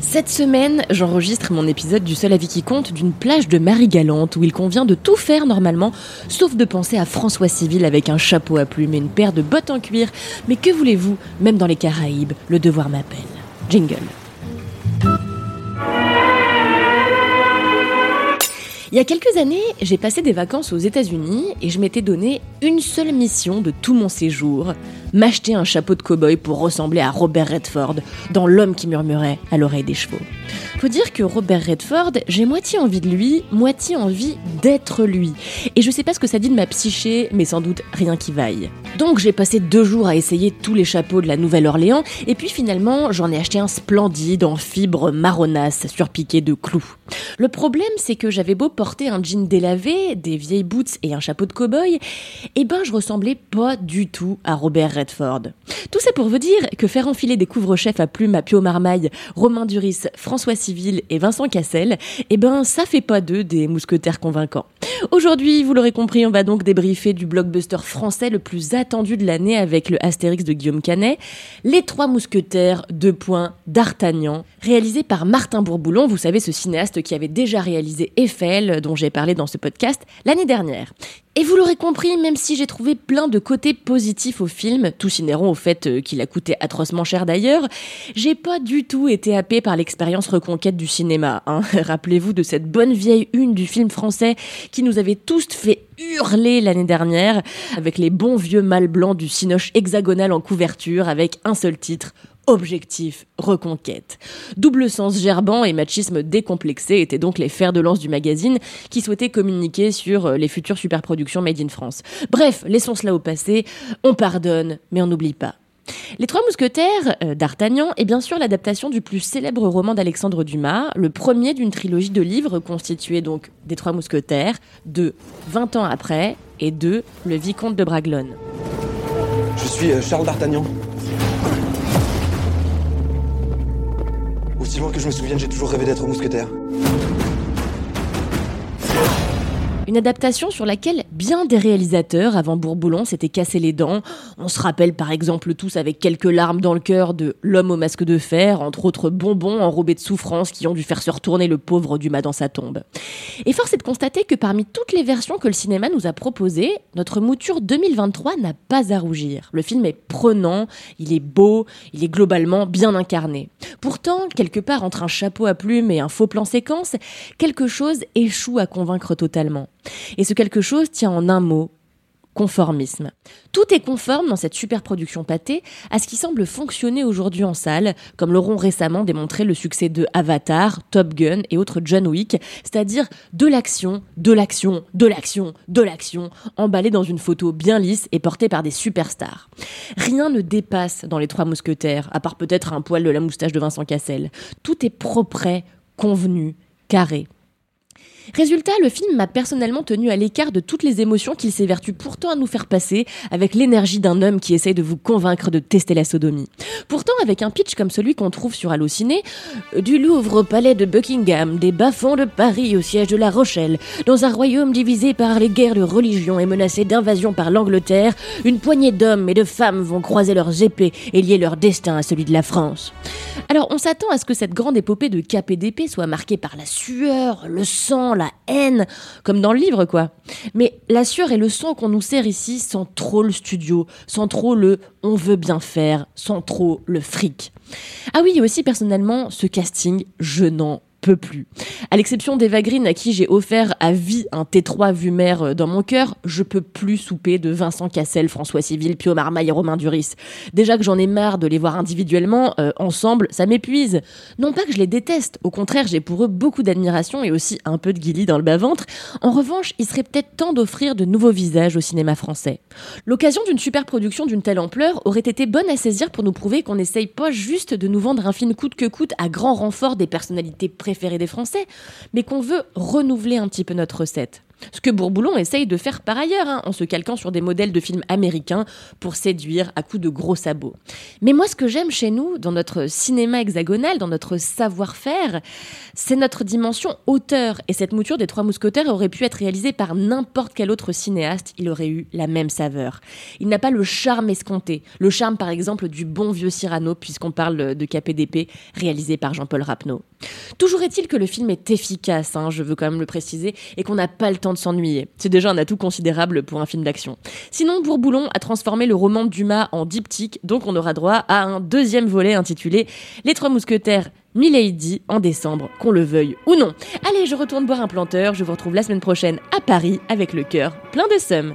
Cette semaine, j'enregistre mon épisode du Seul avis qui compte d'une plage de Marie-Galante où il convient de tout faire normalement, sauf de penser à François Civil avec un chapeau à plumes et une paire de bottes en cuir. Mais que voulez-vous, même dans les Caraïbes, le devoir m'appelle. Jingle. Il y a quelques années, j'ai passé des vacances aux États-Unis et je m'étais donné une seule mission de tout mon séjour m'acheter un chapeau de cow-boy pour ressembler à Robert Redford dans L'homme qui murmurait à l'oreille des chevaux. Faut dire que Robert Redford, j'ai moitié envie de lui, moitié envie d'être lui. Et je sais pas ce que ça dit de ma psyché, mais sans doute rien qui vaille. Donc j'ai passé deux jours à essayer tous les chapeaux de la Nouvelle-Orléans, et puis finalement j'en ai acheté un splendide en fibre marronasse surpiqué de clous. Le problème c'est que j'avais beau porter un jean délavé, des vieilles boots et un chapeau de cow-boy, et ben je ressemblais pas du tout à Robert Redford. Tout ça pour vous dire que faire enfiler des couvre-chefs à plumes à Pio Marmaille, Romain Duris, François Civil et Vincent Cassel, eh ben ça fait pas d'eux des mousquetaires convaincants. Aujourd'hui, vous l'aurez compris, on va donc débriefer du blockbuster français le plus attendu de l'année avec le Astérix de Guillaume Canet, Les Trois Mousquetaires, deux points, d'Artagnan, réalisé par Martin Bourboulon, vous savez ce cinéaste qui avait déjà réalisé Eiffel, dont j'ai parlé dans ce podcast l'année dernière. Et vous l'aurez compris, même si j'ai trouvé plein de côtés positifs au film, tous inhérents au fait euh, qu'il a coûté atrocement cher d'ailleurs, j'ai pas du tout été happé par l'expérience reconquête du cinéma. Hein. Rappelez-vous de cette bonne vieille une du film français qui nous avait tous fait hurler l'année dernière, avec les bons vieux mâles blancs du cinoche hexagonal en couverture, avec un seul titre, Objectif reconquête. Double sens gerbant et machisme décomplexé étaient donc les fers de lance du magazine qui souhaitait communiquer sur euh, les futures superproductions made in France. Bref, laissons cela au passé, on pardonne, mais on n'oublie pas. Les Trois Mousquetaires euh, d'Artagnan est bien sûr l'adaptation du plus célèbre roman d'Alexandre Dumas, le premier d'une trilogie de livres constituée donc des Trois Mousquetaires, de 20 ans après, et de Le Vicomte de Bragelonne. Je suis euh, Charles d'Artagnan. Aussi que je me souvienne, j'ai toujours rêvé d'être mousquetaire. Une adaptation sur laquelle bien des réalisateurs avant Bourboulon s'étaient cassés les dents. On se rappelle par exemple tous avec quelques larmes dans le cœur de L'homme au masque de fer, entre autres bonbons enrobés de souffrance qui ont dû faire se retourner le pauvre Dumas dans sa tombe. Et force est de constater que parmi toutes les versions que le cinéma nous a proposées, notre mouture 2023 n'a pas à rougir. Le film est prenant, il est beau, il est globalement bien incarné. Pourtant, quelque part entre un chapeau à plumes et un faux plan séquence, quelque chose échoue à convaincre totalement. Et ce quelque chose tient en un mot, conformisme. Tout est conforme dans cette super production pâtée à ce qui semble fonctionner aujourd'hui en salle, comme l'auront récemment démontré le succès de Avatar, Top Gun et autres John Wick, c'est-à-dire de l'action, de l'action, de l'action, de l'action, emballée dans une photo bien lisse et portée par des superstars. Rien ne dépasse dans les trois mousquetaires, à part peut-être un poil de la moustache de Vincent Cassel. Tout est propre, convenu, carré. Résultat, le film m'a personnellement tenu à l'écart de toutes les émotions qu'il s'évertue pourtant à nous faire passer avec l'énergie d'un homme qui essaye de vous convaincre de tester la sodomie. Pourtant, avec un pitch comme celui qu'on trouve sur Allociné, euh, du Louvre au palais de Buckingham, des bas-fonds de Paris au siège de La Rochelle, dans un royaume divisé par les guerres de religion et menacé d'invasion par l'Angleterre, une poignée d'hommes et de femmes vont croiser leurs épées et lier leur destin à celui de la France. Alors, on s'attend à ce que cette grande épopée de d'épée soit marquée par la sueur, le sang, la haine, comme dans le livre, quoi. Mais la sueur et le sang qu'on nous sert ici sans trop le studio, sans trop le on veut bien faire, sans trop le fric. Ah oui, et aussi personnellement, ce casting, je n'en peux plus. À l'exception d'Eva Green, à qui j'ai offert à vie un T3 vu mère euh, dans mon cœur, je peux plus souper de Vincent Cassel, François Civil, Pio Marmaille et Romain Duris. Déjà que j'en ai marre de les voir individuellement, euh, ensemble, ça m'épuise. Non pas que je les déteste, au contraire, j'ai pour eux beaucoup d'admiration et aussi un peu de guilly dans le bas-ventre. En revanche, il serait peut-être temps d'offrir de nouveaux visages au cinéma français. L'occasion d'une super production d'une telle ampleur aurait été bonne à saisir pour nous prouver qu'on n'essaye pas juste de nous vendre un film coûte que coûte à grand renfort des personnalités préférées des Français, mais qu'on veut renouveler un petit peu notre recette. Ce que Bourboulon essaye de faire par ailleurs, hein, en se calquant sur des modèles de films américains pour séduire à coups de gros sabots. Mais moi, ce que j'aime chez nous, dans notre cinéma hexagonal, dans notre savoir-faire, c'est notre dimension auteur. Et cette mouture des Trois Mousquetaires aurait pu être réalisée par n'importe quel autre cinéaste, il aurait eu la même saveur. Il n'a pas le charme escompté, le charme par exemple du bon vieux Cyrano, puisqu'on parle de KPDP, réalisé par Jean-Paul Rapneau. Toujours est-il que le film est efficace, hein, je veux quand même le préciser, et qu'on n'a pas le temps de s'ennuyer. C'est déjà un atout considérable pour un film d'action. Sinon, Bourboulon a transformé le roman Dumas en diptyque, donc on aura droit à un deuxième volet intitulé Les Trois Mousquetaires Milady en décembre, qu'on le veuille ou non. Allez, je retourne boire un planteur, je vous retrouve la semaine prochaine à Paris avec le cœur plein de somme.